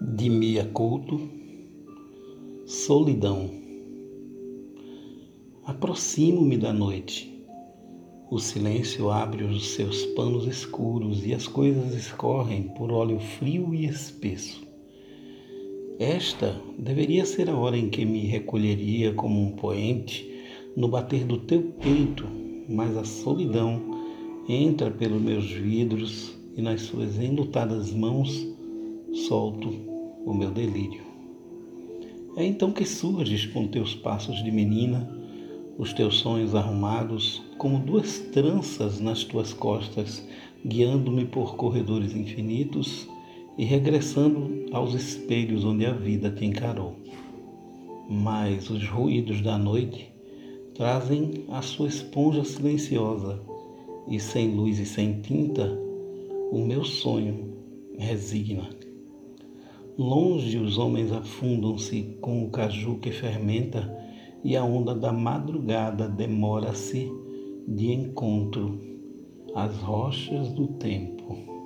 de Mia Couto, Solidão. Aproximo-me da noite. O silêncio abre os seus panos escuros e as coisas escorrem por óleo frio e espesso. Esta deveria ser a hora em que me recolheria como um poente no bater do teu peito, mas a solidão entra pelos meus vidros e nas suas enlutadas mãos solto o meu delírio. É então que surges com teus passos de menina, os teus sonhos arrumados como duas tranças nas tuas costas, guiando-me por corredores infinitos e regressando aos espelhos onde a vida te encarou. Mas os ruídos da noite trazem a sua esponja silenciosa e sem luz e sem tinta, o meu sonho resigna. Longe os homens afundam-se com o caju que fermenta e a onda da madrugada demora-se de encontro às rochas do tempo.